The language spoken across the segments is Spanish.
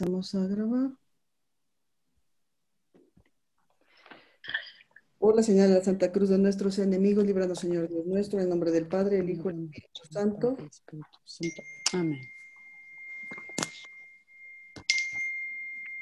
Vamos a grabar. Por la señal de la Santa Cruz de nuestros enemigos, líbranos, Señor Dios nuestro, en nombre del Padre, el Hijo y el Espíritu Santo. Amén.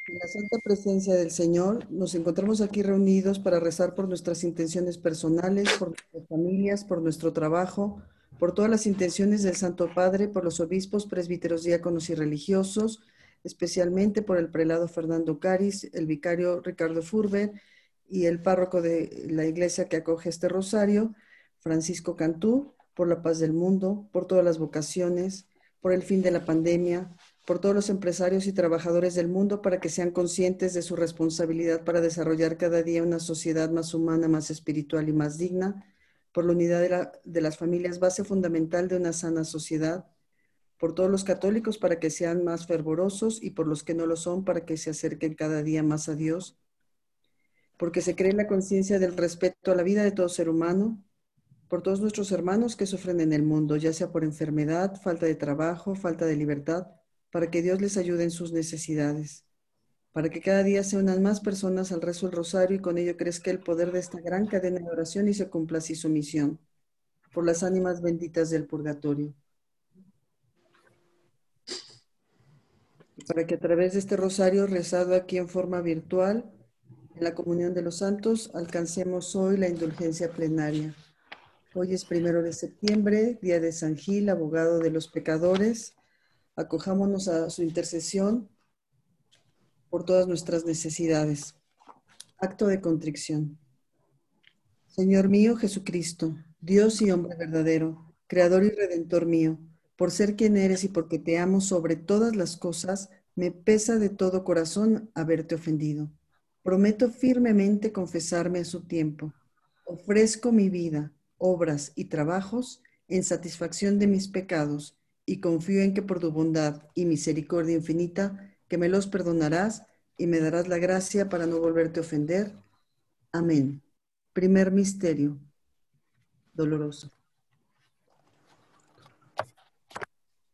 En la santa presencia del Señor, nos encontramos aquí reunidos para rezar por nuestras intenciones personales, por nuestras familias, por nuestro trabajo, por todas las intenciones del Santo Padre, por los obispos, presbíteros, diáconos y religiosos, especialmente por el prelado Fernando Caris, el vicario Ricardo Furber y el párroco de la iglesia que acoge este rosario, Francisco Cantú, por la paz del mundo, por todas las vocaciones, por el fin de la pandemia, por todos los empresarios y trabajadores del mundo para que sean conscientes de su responsabilidad para desarrollar cada día una sociedad más humana, más espiritual y más digna, por la unidad de, la- de las familias, base fundamental de una sana sociedad, por todos los católicos para que sean más fervorosos y por los que no lo son para que se acerquen cada día más a Dios, porque se cree la conciencia del respeto a la vida de todo ser humano, por todos nuestros hermanos que sufren en el mundo, ya sea por enfermedad, falta de trabajo, falta de libertad, para que Dios les ayude en sus necesidades, para que cada día se unan más personas al rezo del rosario y con ello crezca el poder de esta gran cadena de oración y se cumpla así su misión, por las ánimas benditas del purgatorio. Para que a través de este rosario rezado aquí en forma virtual, en la comunión de los santos, alcancemos hoy la indulgencia plenaria. Hoy es primero de septiembre, día de San Gil, abogado de los pecadores. Acojámonos a su intercesión por todas nuestras necesidades. Acto de contrición. Señor mío Jesucristo, Dios y hombre verdadero, Creador y Redentor mío, por ser quien eres y porque te amo sobre todas las cosas, me pesa de todo corazón haberte ofendido. Prometo firmemente confesarme a su tiempo. Ofrezco mi vida, obras y trabajos en satisfacción de mis pecados y confío en que por tu bondad y misericordia infinita, que me los perdonarás y me darás la gracia para no volverte a ofender. Amén. Primer misterio. Doloroso.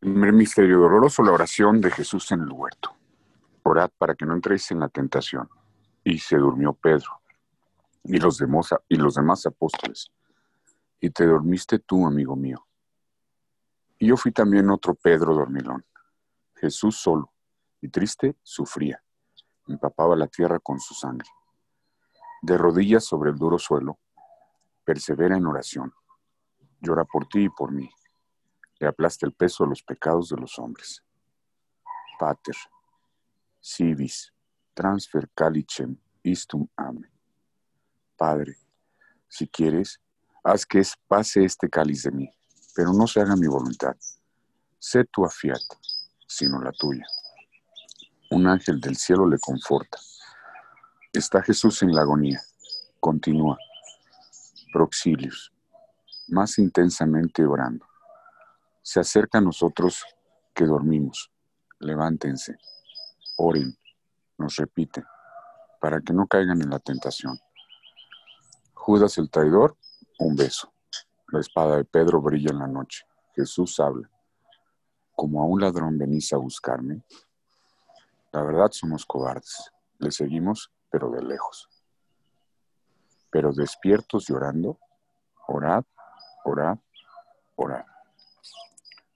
Primer misterio doloroso, la oración de Jesús en el huerto. Orad para que no entréis en la tentación. Y se durmió Pedro y los demás, y los demás apóstoles. Y te dormiste tú, amigo mío. Y yo fui también otro Pedro dormilón. Jesús solo y triste sufría. Empapaba la tierra con su sangre. De rodillas sobre el duro suelo, persevera en oración. Llora por ti y por mí le aplasta el peso de los pecados de los hombres. Pater, civis, transfer calicem istum ame. Padre, si quieres, haz que pase este cáliz de mí, pero no se haga mi voluntad. Sé tu afiat, sino la tuya. Un ángel del cielo le conforta. Está Jesús en la agonía. Continúa. Proxilius. Más intensamente orando. Se acerca a nosotros que dormimos. Levántense, oren, nos repite, para que no caigan en la tentación. Judas el traidor, un beso. La espada de Pedro brilla en la noche. Jesús habla. Como a un ladrón venís a buscarme. La verdad somos cobardes. Le seguimos, pero de lejos. Pero despiertos llorando, orad, orad, orad.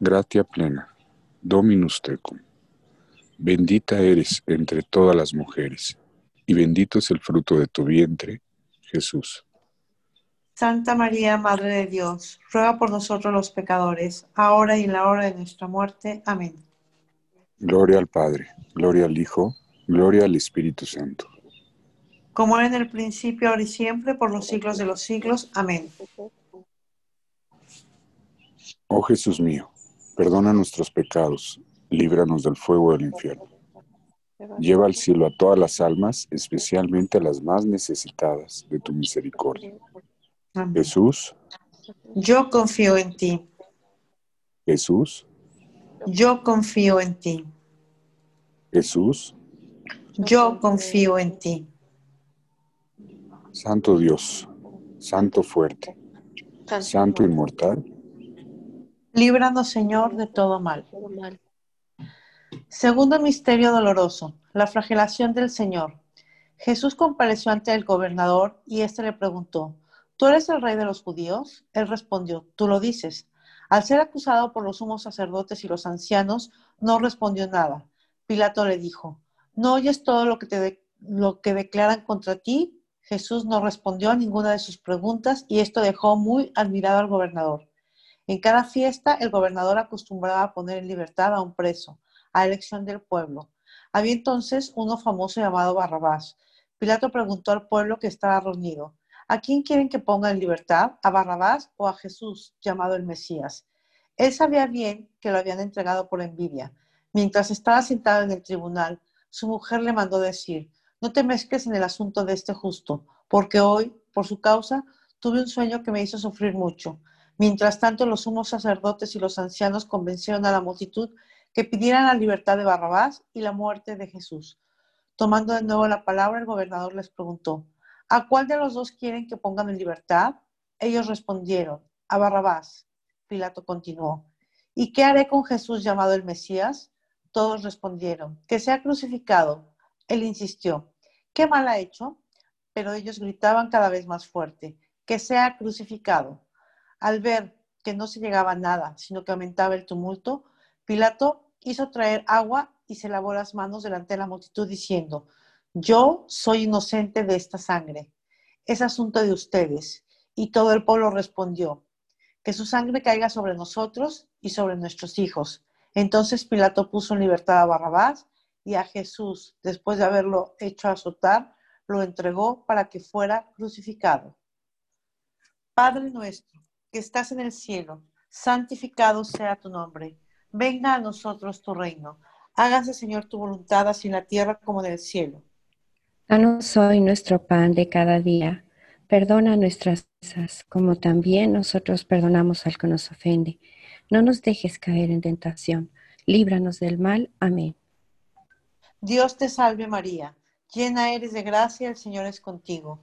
gratia plena, Dominus tecum. Bendita eres entre todas las mujeres, y bendito es el fruto de tu vientre, Jesús. Santa María, Madre de Dios, ruega por nosotros los pecadores, ahora y en la hora de nuestra muerte. Amén. Gloria al Padre, gloria al Hijo, gloria al Espíritu Santo. Como era en el principio, ahora y siempre, por los siglos de los siglos. Amén. Oh Jesús mío, perdona nuestros pecados, líbranos del fuego del infierno. Lleva al cielo a todas las almas, especialmente a las más necesitadas de tu misericordia. Amén. Jesús, Yo confío en ti. Jesús, Yo confío en ti. Jesús, Yo confío en ti. Santo Dios, Santo fuerte, Santo inmortal, Líbranos, Señor, de todo mal. Segundo misterio doloroso, la flagelación del Señor. Jesús compareció ante el gobernador y éste le preguntó, ¿tú eres el rey de los judíos? Él respondió, tú lo dices. Al ser acusado por los sumos sacerdotes y los ancianos, no respondió nada. Pilato le dijo, ¿no oyes todo lo que, te lo que declaran contra ti? Jesús no respondió a ninguna de sus preguntas y esto dejó muy admirado al gobernador. En cada fiesta, el gobernador acostumbraba a poner en libertad a un preso, a elección del pueblo. Había entonces uno famoso llamado Barrabás. Pilato preguntó al pueblo que estaba reunido, ¿a quién quieren que ponga en libertad? ¿A Barrabás o a Jesús, llamado el Mesías? Él sabía bien que lo habían entregado por envidia. Mientras estaba sentado en el tribunal, su mujer le mandó decir, no te mezcles en el asunto de este justo, porque hoy, por su causa, tuve un sueño que me hizo sufrir mucho. Mientras tanto, los sumos sacerdotes y los ancianos convencieron a la multitud que pidieran la libertad de Barrabás y la muerte de Jesús. Tomando de nuevo la palabra, el gobernador les preguntó, ¿a cuál de los dos quieren que pongan en libertad? Ellos respondieron, a Barrabás. Pilato continuó, ¿y qué haré con Jesús llamado el Mesías? Todos respondieron, que sea crucificado. Él insistió, ¿qué mal ha hecho? Pero ellos gritaban cada vez más fuerte, que sea crucificado. Al ver que no se llegaba nada, sino que aumentaba el tumulto, Pilato hizo traer agua y se lavó las manos delante de la multitud diciendo, yo soy inocente de esta sangre, es asunto de ustedes. Y todo el pueblo respondió, que su sangre caiga sobre nosotros y sobre nuestros hijos. Entonces Pilato puso en libertad a Barrabás y a Jesús, después de haberlo hecho azotar, lo entregó para que fuera crucificado. Padre nuestro, que estás en el cielo, santificado sea tu nombre. Venga a nosotros tu reino. Hágase, Señor, tu voluntad así en la tierra como en el cielo. Danos hoy nuestro pan de cada día. Perdona nuestras cosas, como también nosotros perdonamos al que nos ofende. No nos dejes caer en tentación. Líbranos del mal. Amén. Dios te salve María, llena eres de gracia, el Señor es contigo.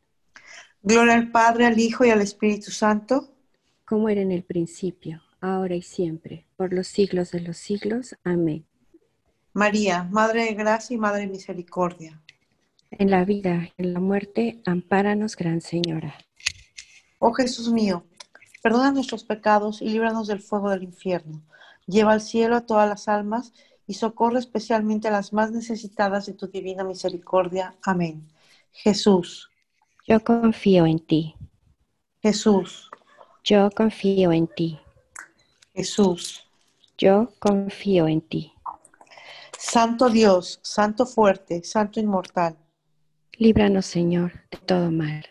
Gloria al Padre, al Hijo y al Espíritu Santo. Como era en el principio, ahora y siempre, por los siglos de los siglos. Amén. María, Madre de Gracia y Madre de Misericordia. En la vida y en la muerte, ampáranos, Gran Señora. Oh Jesús mío, perdona nuestros pecados y líbranos del fuego del infierno. Lleva al cielo a todas las almas y socorre especialmente a las más necesitadas de tu divina misericordia. Amén. Jesús. Yo confío en ti. Jesús. Yo confío en ti. Jesús. Yo confío en ti. Santo Dios, Santo fuerte, Santo inmortal. Líbranos, Señor, de todo mal.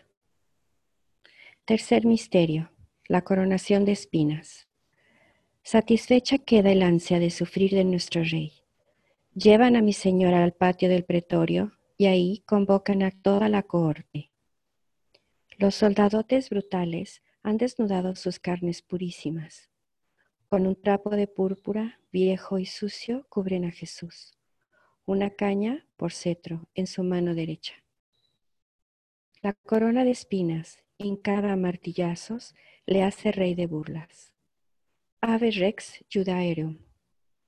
Tercer misterio, la coronación de espinas. Satisfecha queda el ansia de sufrir de nuestro Rey. Llevan a mi Señora al patio del pretorio y ahí convocan a toda la cohorte. Los soldadotes brutales han desnudado sus carnes purísimas. Con un trapo de púrpura, viejo y sucio, cubren a Jesús. Una caña por cetro en su mano derecha. La corona de espinas, hincada a martillazos, le hace rey de burlas. Ave Rex Judaerum.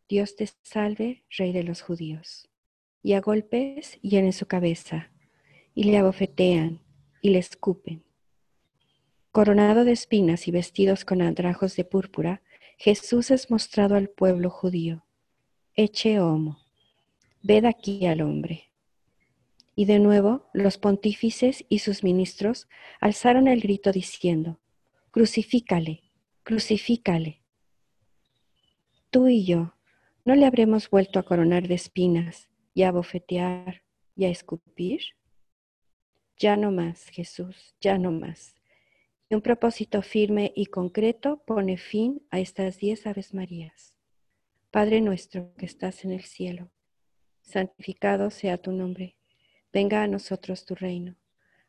Dios te salve, rey de los judíos. Y a golpes hieren su cabeza, y le abofetean, y le escupen. Coronado de espinas y vestidos con andrajos de púrpura, Jesús es mostrado al pueblo judío. Eche homo, ved aquí al hombre. Y de nuevo los pontífices y sus ministros alzaron el grito diciendo, Crucifícale, crucifícale. Tú y yo, ¿no le habremos vuelto a coronar de espinas y a bofetear y a escupir? Ya no más, Jesús, ya no más. Y un propósito firme y concreto pone fin a estas diez Aves Marías. Padre nuestro que estás en el cielo, santificado sea tu nombre. Venga a nosotros tu reino.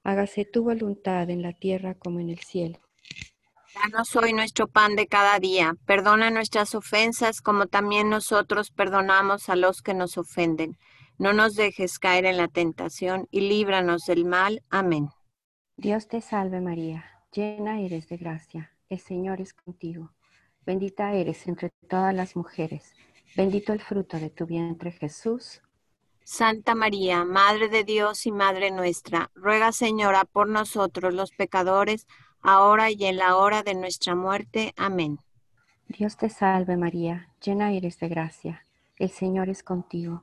Hágase tu voluntad en la tierra como en el cielo. Danos hoy nuestro pan de cada día. Perdona nuestras ofensas como también nosotros perdonamos a los que nos ofenden no nos dejes caer en la tentación y líbranos del mal. Amén. Dios te salve María, llena eres de gracia, el Señor es contigo. Bendita eres entre todas las mujeres, bendito el fruto de tu vientre Jesús. Santa María, Madre de Dios y Madre nuestra, ruega Señora por nosotros los pecadores, ahora y en la hora de nuestra muerte. Amén. Dios te salve María, llena eres de gracia, el Señor es contigo.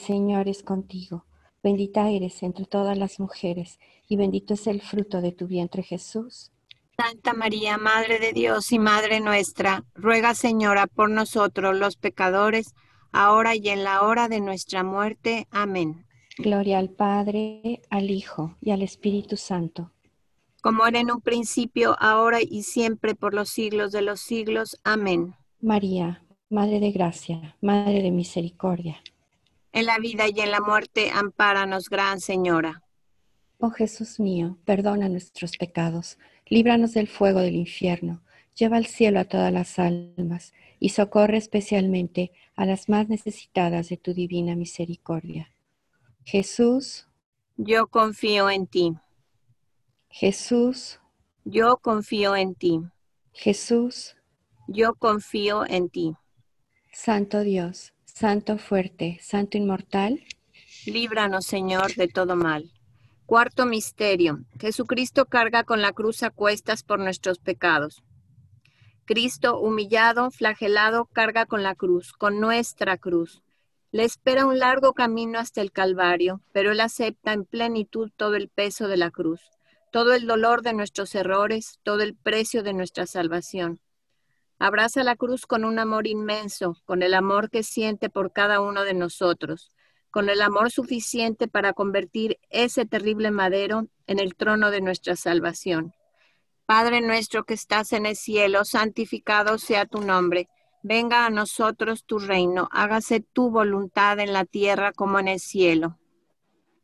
Señor es contigo. Bendita eres entre todas las mujeres, y bendito es el fruto de tu vientre Jesús. Santa María, Madre de Dios y Madre nuestra, ruega Señora por nosotros los pecadores, ahora y en la hora de nuestra muerte. Amén. Gloria al Padre, al Hijo y al Espíritu Santo. Como era en un principio, ahora y siempre, por los siglos de los siglos. Amén. María, Madre de Gracia, Madre de Misericordia en la vida y en la muerte, ampáranos, Gran Señora. Oh Jesús mío, perdona nuestros pecados, líbranos del fuego del infierno, lleva al cielo a todas las almas y socorre especialmente a las más necesitadas de tu divina misericordia. Jesús, Yo confío en ti. Jesús, Yo confío en ti. Jesús, Yo confío en ti. Santo Dios, Santo fuerte, Santo inmortal, Líbranos, Señor, de todo mal. Cuarto misterio. Jesucristo carga con la cruz a cuestas por nuestros pecados. Cristo, humillado, flagelado, carga con la cruz, con nuestra cruz. Le espera un largo camino hasta el Calvario, pero Él acepta en plenitud todo el peso de la cruz, todo el dolor de nuestros errores, todo el precio de nuestra salvación. Abraza la cruz con un amor inmenso, con el amor que siente por cada uno de nosotros, con el amor suficiente para convertir ese terrible madero en el trono de nuestra salvación. Padre nuestro que estás en el cielo, santificado sea tu nombre. Venga a nosotros tu reino, hágase tu voluntad en la tierra como en el cielo.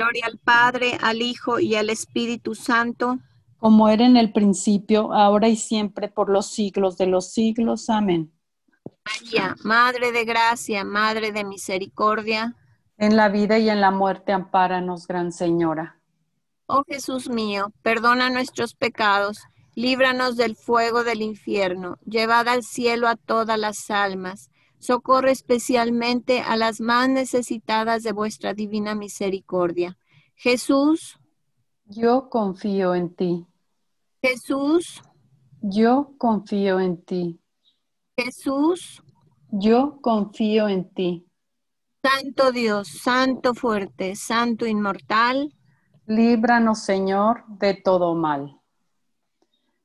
Gloria al Padre, al Hijo y al Espíritu Santo. Como era en el principio, ahora y siempre, por los siglos de los siglos. Amén. María, Madre de Gracia, Madre de Misericordia. En la vida y en la muerte, ampáranos, Gran Señora. Oh Jesús mío, perdona nuestros pecados líbranos del fuego del infierno, llevad al cielo a todas las almas, socorre especialmente a las más necesitadas de vuestra divina misericordia. Jesús, Yo confío en ti. Jesús, Yo confío en ti. Jesús, Yo confío en ti. Santo Dios, Santo fuerte, Santo inmortal, Líbranos, Señor, de todo mal.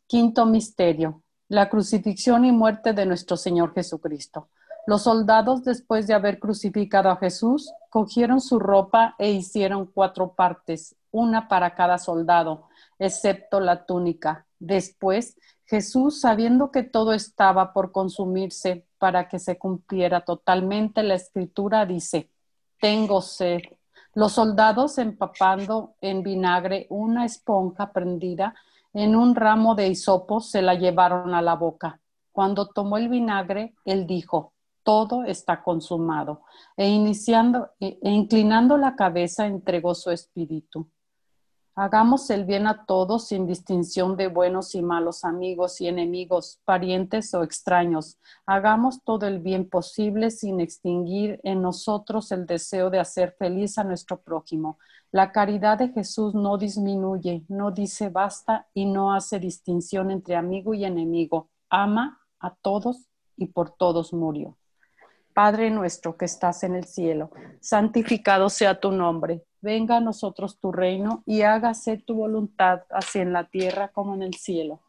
Quinto misterio. La crucifixión y muerte de nuestro Señor Jesucristo. Los soldados, después de haber crucificado a Jesús, cogieron su ropa e hicieron cuatro partes, una para cada soldado, excepto la túnica. Después, Jesús, sabiendo que todo estaba por consumirse para que se cumpliera totalmente la escritura, dice, tengo sed. Los soldados, empapando en vinagre una esponja prendida en un ramo de hisopo, se la llevaron a la boca. Cuando tomó el vinagre, él dijo, todo está consumado, e iniciando e inclinando la cabeza entregó su espíritu. Hagamos el bien a todos sin distinción de buenos y malos amigos y enemigos, parientes o extraños. Hagamos todo el bien posible sin extinguir en nosotros el deseo de hacer feliz a nuestro prójimo. La caridad de Jesús no disminuye, no dice basta y no hace distinción entre amigo y enemigo. Ama a todos y por todos murió. Padre nuestro que estás en el cielo, santificado sea tu nombre venga a nosotros tu reino y hágase tu voluntad, así en la tierra como en el cielo.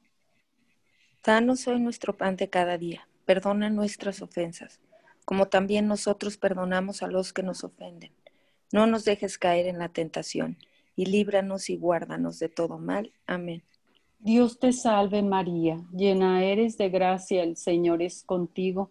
Danos hoy nuestro pan de cada día, perdona nuestras ofensas, como también nosotros perdonamos a los que nos ofenden. No nos dejes caer en la tentación, y líbranos y guárdanos de todo mal. Amén. Dios te salve María, llena eres de gracia, el Señor es contigo.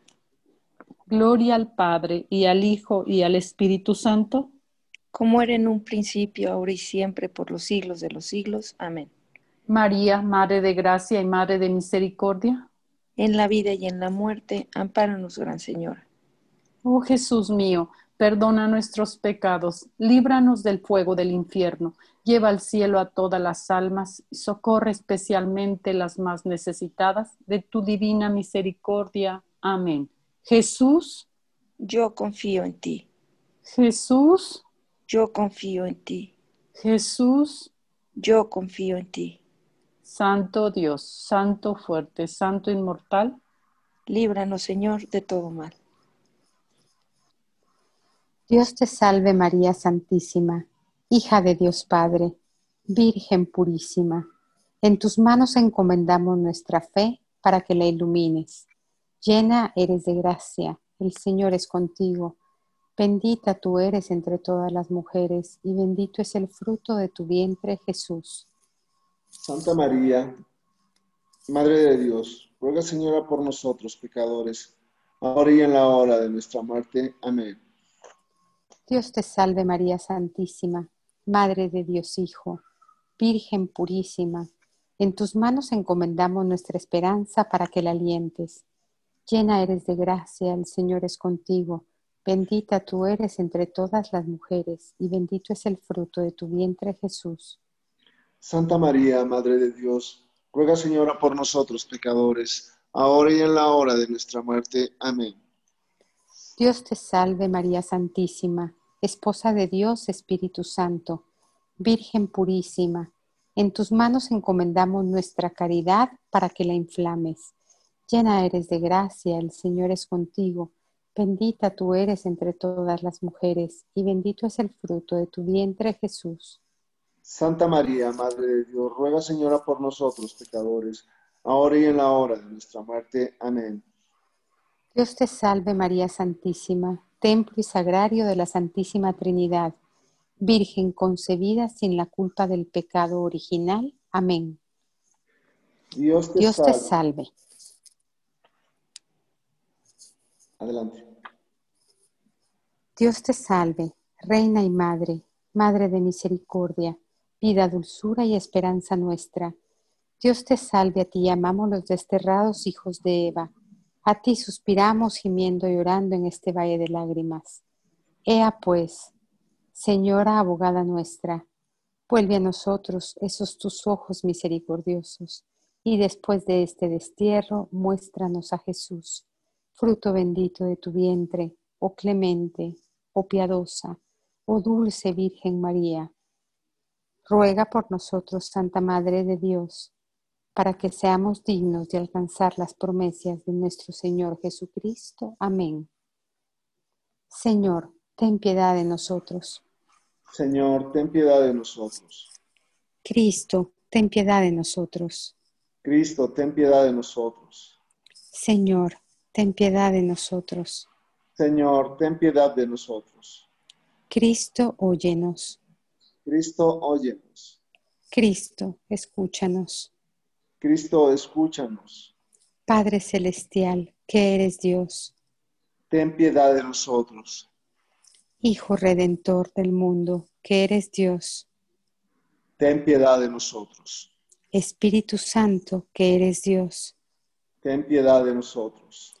Gloria al Padre y al Hijo y al Espíritu Santo. Como era en un principio, ahora y siempre, por los siglos de los siglos. Amén. María, Madre de Gracia y Madre de Misericordia en la vida y en la muerte, ampáranos, Gran Señora. Oh Jesús mío, perdona nuestros pecados, líbranos del fuego del infierno, lleva al cielo a todas las almas y socorre especialmente las más necesitadas de tu divina misericordia. Amén. Jesús, yo confío en ti. Jesús, yo confío en ti. Jesús, yo confío en ti. Santo Dios, Santo fuerte, Santo inmortal, líbranos Señor de todo mal. Dios te salve María Santísima, hija de Dios Padre, Virgen purísima. En tus manos encomendamos nuestra fe para que la ilumines. Llena eres de gracia, el Señor es contigo. Bendita tú eres entre todas las mujeres y bendito es el fruto de tu vientre Jesús. Santa María, Madre de Dios, ruega Señora por nosotros pecadores, ahora y en la hora de nuestra muerte. Amén. Dios te salve María Santísima, Madre de Dios Hijo, Virgen purísima, en tus manos encomendamos nuestra esperanza para que la alientes. Llena eres de gracia, el Señor es contigo, bendita tú eres entre todas las mujeres, y bendito es el fruto de tu vientre Jesús. Santa María, Madre de Dios, ruega Señora por nosotros pecadores, ahora y en la hora de nuestra muerte. Amén. Dios te salve María Santísima, Esposa de Dios, Espíritu Santo, Virgen purísima, en tus manos encomendamos nuestra caridad para que la inflames. Llena eres de gracia, el Señor es contigo, bendita tú eres entre todas las mujeres, y bendito es el fruto de tu vientre Jesús. Santa María, Madre de Dios, ruega Señora por nosotros pecadores, ahora y en la hora de nuestra muerte. Amén. Dios te salve María Santísima, templo y sagrario de la Santísima Trinidad, Virgen concebida sin la culpa del pecado original. Amén. Dios te, salve. Adelante. Dios te salve, Reina y Madre, Madre de Misericordia vida, dulzura y esperanza nuestra. Dios te salve, a ti amamos los desterrados hijos de Eva. A ti suspiramos gimiendo y llorando en este valle de lágrimas. Ea pues, Señora abogada nuestra, vuelve a nosotros esos tus ojos misericordiosos, y después de este destierro, muéstranos a Jesús, fruto bendito de tu vientre, oh clemente, oh piadosa, oh dulce Virgen María ruega por nosotros, Santa Madre de Dios, para que seamos dignos de alcanzar las promesas de nuestro Señor Jesucristo. Amén. Señor, ten piedad de nosotros. Señor, ten piedad de nosotros. Cristo, ten piedad de nosotros. Cristo, ten piedad de nosotros. Señor, ten piedad de nosotros. Señor, ten piedad de nosotros. Cristo, óyenos. Cristo, óyenos. Cristo, escúchanos. Cristo, escúchanos. Padre Celestial, que eres Dios. Ten piedad de nosotros. Hijo Redentor del mundo, que eres Dios. Ten piedad de nosotros. Espíritu Santo, que eres Dios. Ten piedad de nosotros.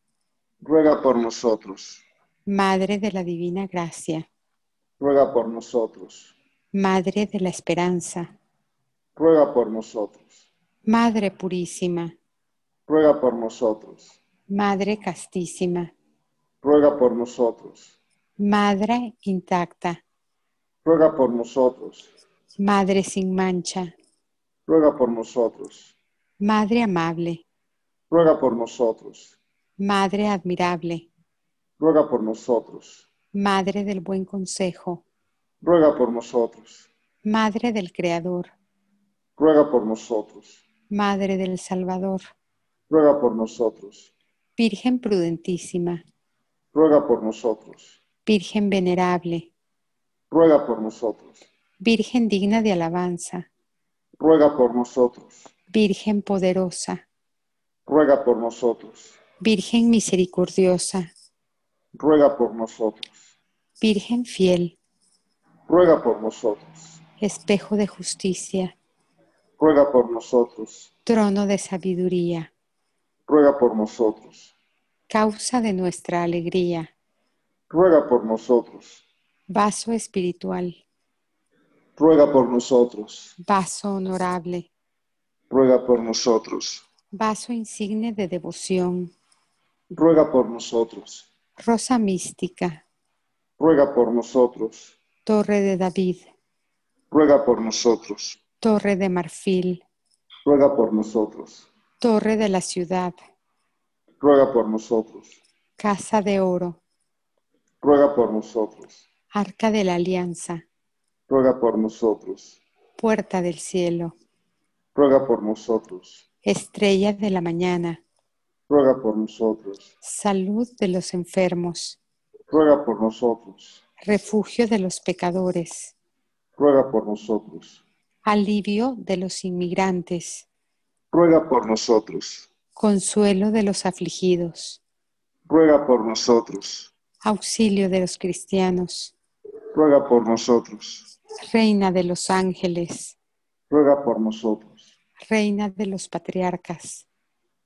ruega por nosotros. Madre de la Divina Gracia, ruega por nosotros. Madre de la Esperanza, ruega por nosotros. Madre Purísima, ruega por nosotros. Madre Castísima, ruega por nosotros. Madre intacta, Ruega por nosotros. Madre sin mancha, Ruega por nosotros. Madre amable, Ruega por nosotros. Madre admirable, Ruega por nosotros. Madre del buen consejo, Ruega por nosotros. Madre del Creador, Ruega por nosotros. Madre del Salvador, Ruega por nosotros. Virgen prudentísima, Ruega por nosotros. Virgen venerable, Ruega por nosotros. Virgen digna de alabanza, Ruega por nosotros. Virgen poderosa, Ruega por nosotros. Virgen misericordiosa, Ruega por nosotros. Virgen fiel, Ruega por nosotros. espejo de justicia, Ruega por nosotros. trono de sabiduría, Ruega por nosotros. causa de nuestra alegría, Ruega por nosotros. vaso espiritual, Ruega por nosotros. vaso honorable, Ruega por nosotros. vaso insigne de devoción, Ruega por nosotros. rosa mística, Ruega por nosotros. torre de David, Ruega por nosotros. torre de marfil, Ruega por nosotros. torre de la ciudad, Ruega por nosotros. casa de oro, Ruega por nosotros. arca de la alianza, Ruega por nosotros. puerta del cielo, Ruega por nosotros. estrella de la mañana, Ruega por nosotros. salud de los enfermos, Ruega por nosotros. refugio de los pecadores, Ruega por nosotros. alivio de los inmigrantes, Ruega por nosotros. consuelo de los afligidos, Ruega por nosotros. auxilio de los cristianos, Ruega por nosotros. reina de los ángeles, Ruega por nosotros. reina de los patriarcas,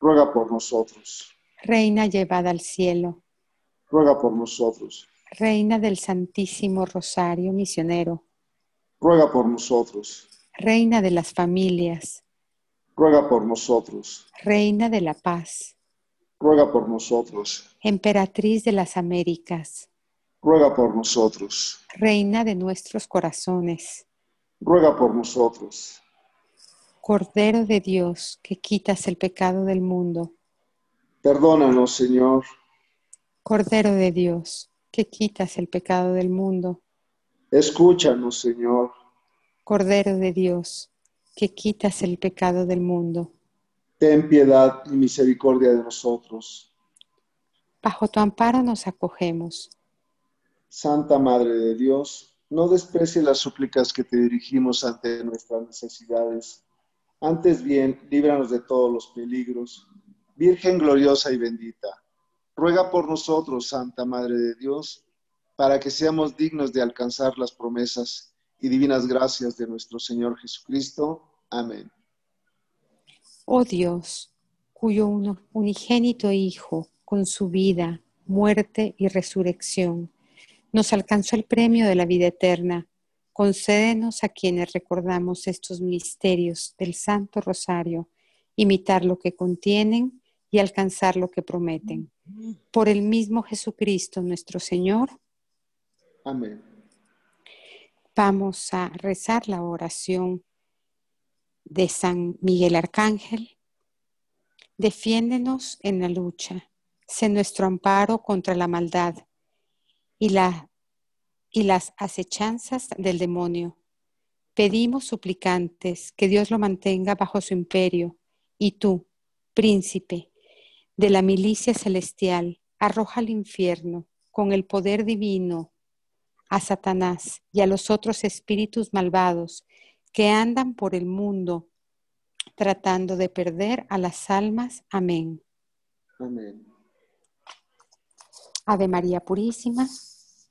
Ruega por nosotros. reina llevada al cielo, Ruega por nosotros. reina del Santísimo Rosario misionero, Ruega por nosotros. reina de las familias, Ruega por nosotros. reina de la paz, Ruega por nosotros. emperatriz de las Américas, Ruega por nosotros. reina de nuestros corazones, Ruega por nosotros. Cordero de Dios que quitas el pecado del mundo, Perdónanos, Señor. Cordero de Dios que quitas el pecado del mundo, Escúchanos, Señor. Cordero de Dios que quitas el pecado del mundo. Ten piedad y misericordia de nosotros. Bajo tu amparo nos acogemos. Santa Madre de Dios, no desprecies las súplicas que te dirigimos ante nuestras necesidades. Antes bien, líbranos de todos los peligros. Virgen gloriosa y bendita, ruega por nosotros, Santa Madre de Dios, para que seamos dignos de alcanzar las promesas y divinas gracias de nuestro Señor Jesucristo. Amén. Oh Dios, cuyo unigénito Hijo, con su vida, muerte y resurrección, nos alcanzó el premio de la vida eterna, concédenos a quienes recordamos estos misterios del Santo Rosario, imitar lo que contienen y alcanzar lo que prometen. Por el mismo Jesucristo nuestro Señor, Amén. vamos a rezar la oración de San Miguel Arcángel. Defiéndenos en la lucha, sé nuestro amparo contra la maldad y, la, y las acechanzas del demonio. Pedimos suplicantes que Dios lo mantenga bajo su imperio y tú, príncipe de la milicia celestial, arroja al infierno con el poder divino a Satanás y a los otros espíritus malvados que andan por el mundo tratando de perder a las almas. Amén. Amén. Ave María Purísima,